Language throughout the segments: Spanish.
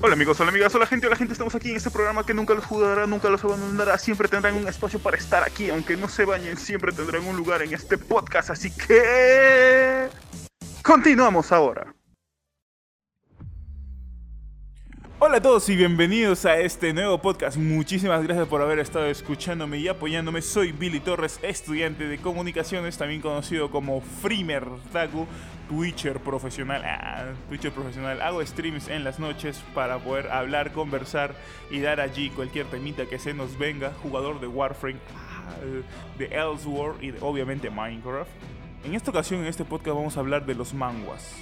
Hola amigos, hola amigas, hola gente, hola gente, estamos aquí en este programa que nunca los jugará, nunca los abandonará, siempre tendrán un espacio para estar aquí, aunque no se bañen, siempre tendrán un lugar en este podcast, así que... Continuamos ahora. Hola a todos y bienvenidos a este nuevo podcast. Muchísimas gracias por haber estado escuchándome y apoyándome. Soy Billy Torres, estudiante de comunicaciones, también conocido como Freemer Taku, Twitcher profesional. Ah, Twitcher profesional. Hago streams en las noches para poder hablar, conversar y dar allí cualquier temita que se nos venga. Jugador de Warframe, ah, de Elsewhere y obviamente Minecraft. En esta ocasión, en este podcast, vamos a hablar de los manguas.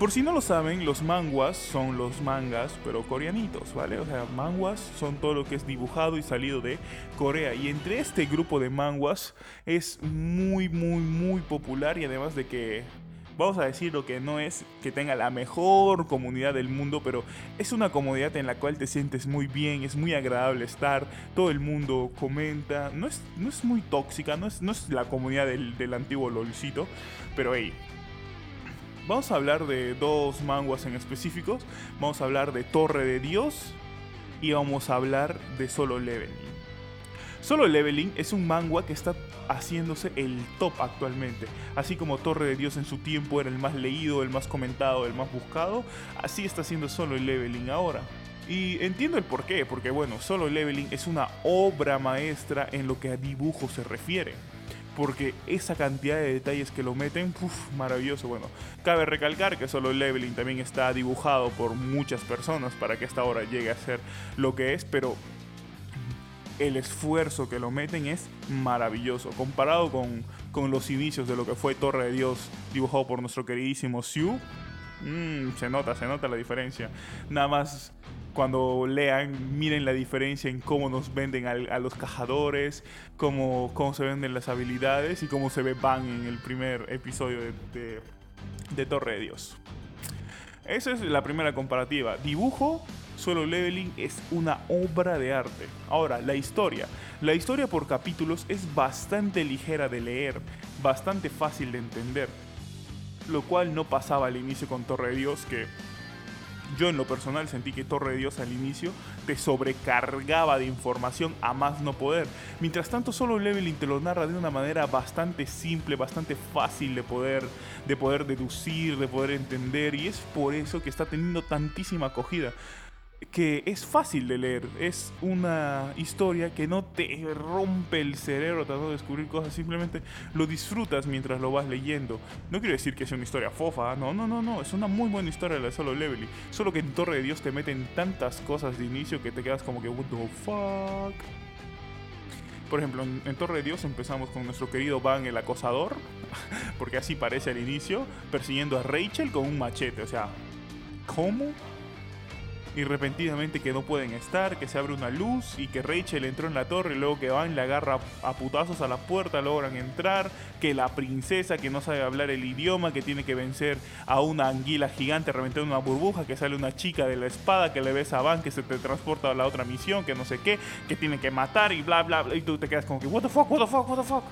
Por si no lo saben, los manguas son los mangas, pero coreanitos, ¿vale? O sea, manguas son todo lo que es dibujado y salido de Corea. Y entre este grupo de manguas es muy, muy, muy popular y además de que vamos a decir lo que no es que tenga la mejor comunidad del mundo, pero es una comunidad en la cual te sientes muy bien, es muy agradable estar, todo el mundo comenta, no es, no es muy tóxica, no es, no es la comunidad del, del antiguo LOLcito, pero hey, Vamos a hablar de dos manguas en específicos. Vamos a hablar de Torre de Dios y vamos a hablar de Solo Leveling. Solo Leveling es un manga que está haciéndose el top actualmente. Así como Torre de Dios en su tiempo era el más leído, el más comentado, el más buscado, así está haciendo Solo Leveling ahora. Y entiendo el por qué, porque bueno, Solo Leveling es una obra maestra en lo que a dibujo se refiere porque esa cantidad de detalles que lo meten, maravilloso. Bueno, cabe recalcar que solo leveling también está dibujado por muchas personas para que esta obra llegue a ser lo que es, pero el esfuerzo que lo meten es maravilloso. Comparado con, con los inicios de lo que fue Torre de Dios, dibujado por nuestro queridísimo Siu, mmm, se nota, se nota la diferencia. Nada más cuando lean, miren la diferencia en cómo nos venden a, los cajadores, cómo, cómo, se venden las habilidades y cómo se ve Van en el primer episodio de, de, Torre de Dios. Esa es la primera comparativa. Dibujo, solo leveling es una obra de arte. Ahora, la historia. La historia por capítulos es bastante ligera de leer, bastante fácil de entender. Lo cual no pasaba al inicio con Torre de Dios, que yo en lo personal sentí que Torre de Dios al inicio te sobrecargaba de información a más no poder. Mientras tanto, solo Leveling te lo narra de una manera bastante simple, bastante fácil de poder, de poder deducir, de poder entender. Y es por eso que está teniendo tantísima acogida que es fácil de leer, es una historia que no te rompe el cerebro tratando de descubrir cosas, simplemente lo disfrutas mientras lo vas leyendo. No quiero decir que sea una historia fofa, no, no, no, no, es una muy buena historia de la Solo Leveling, solo que en Torre de Dios te meten tantas cosas de inicio que te quedas como que, what the fuck. Por ejemplo, en, en Torre de Dios empezamos con nuestro querido Van el acosador, porque así parece al inicio, persiguiendo a Rachel con un machete, o sea, ¿cómo? Y repentinamente que no pueden estar, que se abre una luz y que Rachel entró en la torre y luego que Van le agarra a putazos a la puerta, logran entrar, que la princesa que no sabe hablar el idioma, que tiene que vencer a una anguila gigante reventando una burbuja, que sale una chica de la espada, que le ves a Van, que se te transporta a la otra misión, que no sé qué, que tiene que matar y bla bla bla, y tú te quedas como que, what the fuck, what the fuck, what the fuck.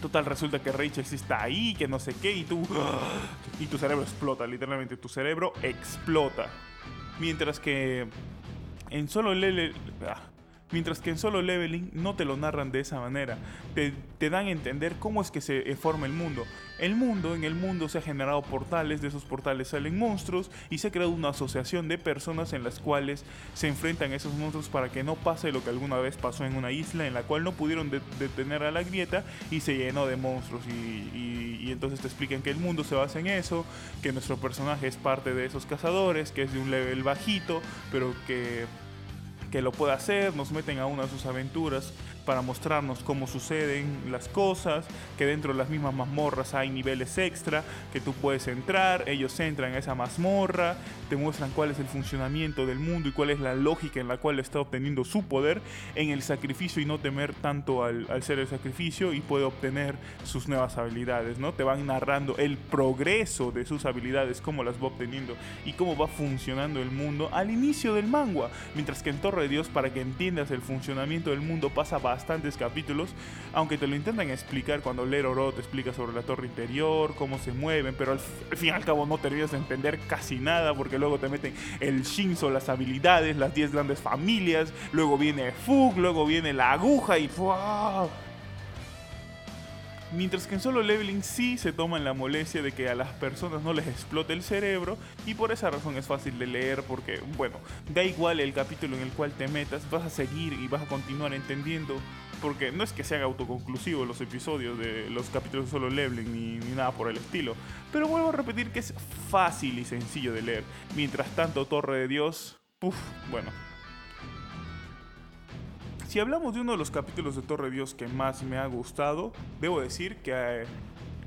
Total, resulta que Rachel sí está ahí, que no sé qué, y tú. Y tu cerebro explota, literalmente. Tu cerebro explota. Mientras que. En solo Lele. Ah, Mientras que en solo leveling no te lo narran de esa manera. Te, dan a entender cómo es que se eh, forma el mundo. El mundo, en el mundo se ha generado portales, de esos portales salen monstruos y se ha creado una asociación de personas en las cuales se enfrentan a esos monstruos para que no pase lo que alguna vez pasó en una isla en la cual no pudieron detener a la grieta y se llenó de monstruos y, y entonces te explican que el mundo se basa en eso, que nuestro personaje es parte de esos cazadores, que es de un level bajito, pero que que lo pueda hacer, nos meten a una de sus aventuras para mostrarnos cómo suceden las cosas, que dentro de las mismas mazmorras hay niveles extra, que tú puedes entrar, ellos entran a esa mazmorra, te muestran cuál es el funcionamiento del mundo y cuál es la lógica en la cual está obteniendo su poder en el sacrificio y no temer tanto al, al ser el sacrificio y puede obtener sus nuevas habilidades, ¿no? Te van narrando el progreso de sus habilidades, cómo las va obteniendo y cómo va funcionando el mundo al inicio del manga, mientras que en Torre de Dios para que entiendas el funcionamiento del mundo pasa bastante bastantes capítulos, aunque te lo intentan explicar cuando Ler Oro te explica sobre la torre interior, cómo se mueven, pero al, fin y al cabo no terminas de entender casi nada porque luego te meten el Shinzo, las habilidades, las 10 grandes familias, luego viene Fug, luego viene la aguja y Mientras que en solo leveling sí se toman la molestia de que a las personas no les explote el cerebro y por esa razón es fácil de leer porque, bueno, da igual el capítulo en el cual te metas, vas a seguir y vas a continuar entendiendo porque no es que sean autoconclusivos los episodios de los capítulos de solo leveling ni, nada por el estilo, pero vuelvo a repetir que es fácil y sencillo de leer. Mientras tanto, Torre de Dios, puff, bueno, si hablamos de uno de los capítulos de Torre Dios que más me ha gustado, debo decir que eh,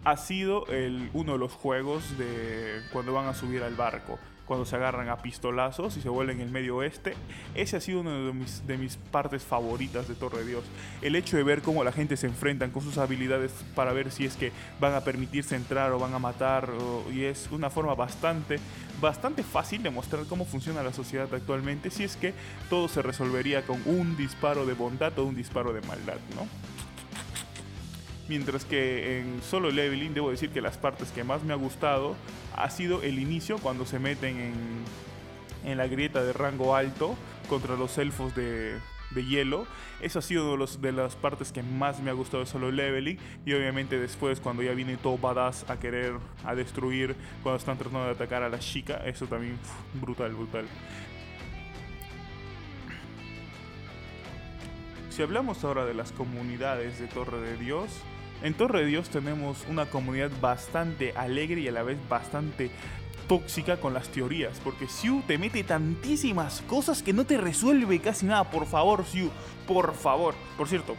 ha sido el, uno de los juegos de cuando van a subir al barco cuando se agarran a pistolazos y se vuelven el medio oeste. Ese ha sido una de mis, partes favoritas de Torre Dios. El hecho de ver cómo la gente se enfrentan con sus habilidades para ver si es que van a permitirse entrar o van a matar. y es una forma bastante, bastante fácil de mostrar cómo funciona la sociedad actualmente si es que todo se resolvería con un disparo de bondad o un disparo de maldad, ¿no? Mientras que en solo leveling debo decir que las partes que más me ha gustado ha sido el inicio cuando se meten en, la grieta de rango alto contra los elfos de, hielo. Eso ha sido de, de, las partes que más me ha gustado de solo leveling. Y obviamente después cuando ya viene todo badass a querer, a destruir, cuando están tratando de atacar a la chica, eso también brutal, brutal. Si hablamos ahora de las comunidades de Torre de Dios, en Torre de Dios tenemos una comunidad bastante alegre y a la vez bastante tóxica con las teorías, porque Siu te mete tantísimas cosas que no te resuelve casi nada. Por favor, Siu, por favor. Por cierto,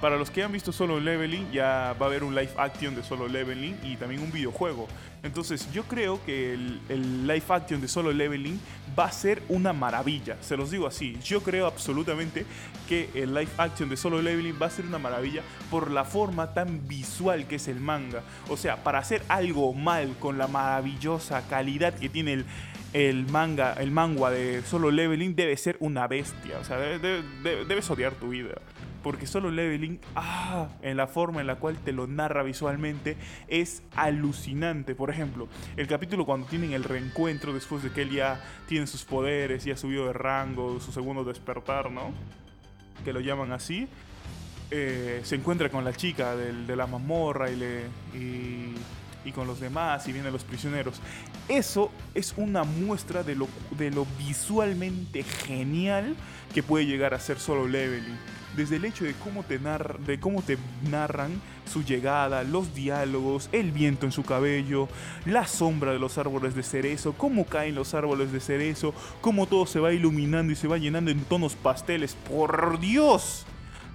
para los que han visto Solo Leveling, ya va a haber un live action de Solo Leveling y también un videojuego. Entonces, yo creo que el, live action de Solo Leveling va a ser una maravilla. Se los digo así. Yo creo absolutamente que el live action de Solo Leveling va a ser una maravilla por la forma tan visual que es el manga. O sea, para hacer algo mal con la maravillosa calidad que tiene el, el manga, el manga de Solo Leveling debe ser una bestia. O sea, debes odiar tu vida porque solo leveling, ah, en la forma en la cual te lo narra visualmente, es alucinante. Por ejemplo, el capítulo cuando tienen el reencuentro después de que él ya tiene sus poderes, y ha subido de rango, su segundo despertar, ¿no? Que lo llaman así. Eh, se encuentra con la chica de la mazmorra y, le, y, y, con los demás y vienen los prisioneros. Eso es una muestra de lo visualmente genial que puede llegar a ser solo leveling desde el hecho de cómo te, de cómo te narran su llegada, los diálogos, el viento en su cabello, la sombra de los árboles de cerezo, cómo caen los árboles de cerezo, cómo todo se va iluminando y se va llenando en tonos pasteles. ¡Por Dios!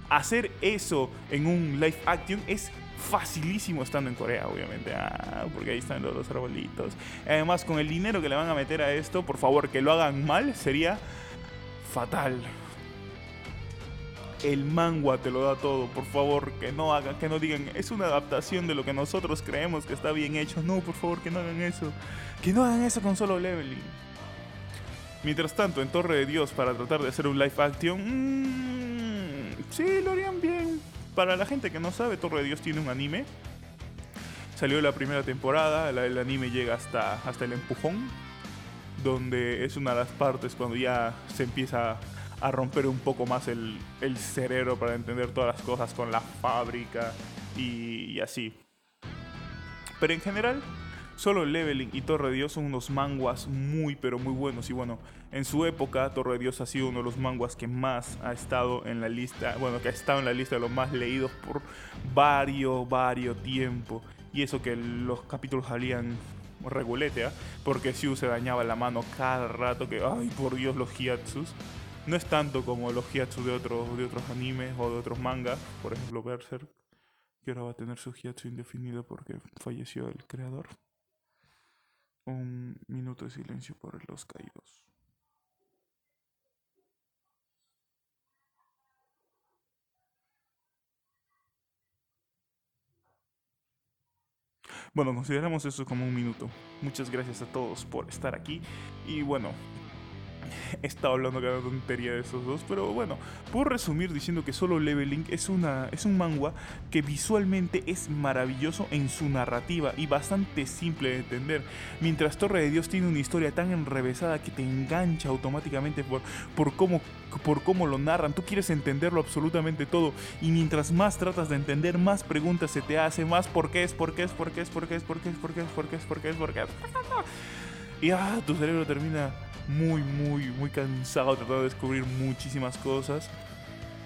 Hacer eso en un live action es facilísimo estando en Corea, obviamente. Ah, porque ahí están los arbolitos. Además, con el dinero que le van a meter a esto, por favor, que lo hagan mal, sería fatal el manga te lo da todo, por favor, que no hagan, que no digan, es una adaptación de lo que nosotros creemos que está bien hecho. No, por favor, que no hagan eso. Que no hagan eso con solo leveling. Mientras tanto, en Torre de Dios, para tratar de hacer un live action, mmm, sí, lo harían bien. Para la gente que no sabe, Torre de Dios tiene un anime. Salió la primera temporada, el anime llega hasta, hasta el empujón, donde es una de las partes cuando ya se empieza a romper un poco más el, cerebro para entender todas las cosas con la fábrica y, así. Pero en general, solo Leveling y Torre Dios son unos manguas muy pero muy buenos. Y bueno, en su época Torre Dios ha sido uno de los manguas que más ha estado en la lista, bueno, que ha estado en la lista de los más leídos por varios, varios tiempo. Y eso que los capítulos salían regulete, ¿ah? porque Siu se dañaba la mano cada rato, que, ay, por Dios, los Hiatsus. No es tanto como los hiatsu de otros, de otros animes o de otros mangas, por ejemplo Berserk, que ahora va a tener su hiatsu indefinido porque falleció el creador. Un minuto de silencio por los caídos. Bueno, consideramos eso como un minuto. Muchas gracias a todos por estar aquí. Y bueno, he estado hablando cada tontería de esos dos, pero bueno, puedo resumir diciendo que Solo Leveling es, una, es un manga que visualmente es maravilloso en su narrativa y bastante simple de entender, mientras Torre de Dios tiene una historia tan enrevesada que te engancha automáticamente por, por, cómo, por cómo lo narran, tú quieres entenderlo absolutamente todo y mientras más tratas de entender, más preguntas se te hacen, más por qué es, por qué es, por qué es, por qué es, por qué es, por qué es, por qué es, por qué es, por qué es. Y ah, tu cerebro termina muy, muy, muy cansado tratando de descubrir muchísimas cosas.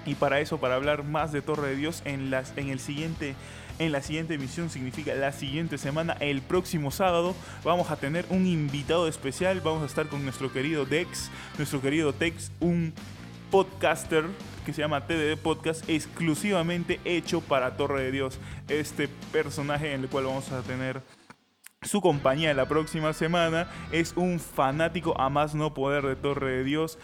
Y para eso, para hablar más de Torre de Dios en, las, en, el siguiente, en la siguiente emisión, significa la siguiente semana, el próximo sábado, vamos a tener un invitado especial. Vamos a estar con nuestro querido Dex, nuestro querido Tex, un podcaster que se llama TDD Podcast, exclusivamente hecho para Torre de Dios. Este personaje en el cual vamos a tener su compañía la próxima semana es un fanático a más no poder de Torre de Dios.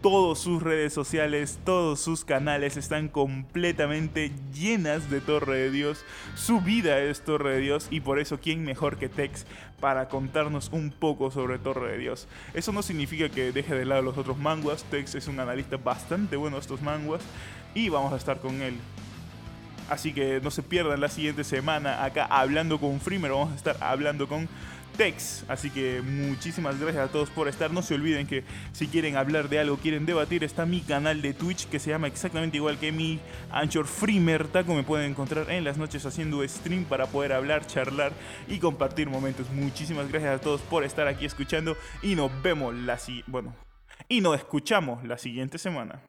Todas sus redes sociales, todos sus canales están completamente llenas de Torre de Dios. Su vida es Torre de Dios y por eso quién mejor que Tex para contarnos un poco sobre Torre de Dios. Eso no significa que deje de lado los otros manguas. Tex es un analista bastante bueno de estos manguas y vamos a estar con él Así que no se pierdan la siguiente semana acá hablando con Freemer. Vamos a estar hablando con Tex. Así que muchísimas gracias a todos por estar. No se olviden que si quieren hablar de algo, quieren debatir, está mi canal de Twitch que se llama exactamente igual que mi Anchor Freemer. Taco me pueden encontrar en las noches haciendo stream para poder hablar, charlar y compartir momentos. Muchísimas gracias a todos por estar aquí escuchando y nos vemos la bueno, y nos escuchamos la siguiente semana.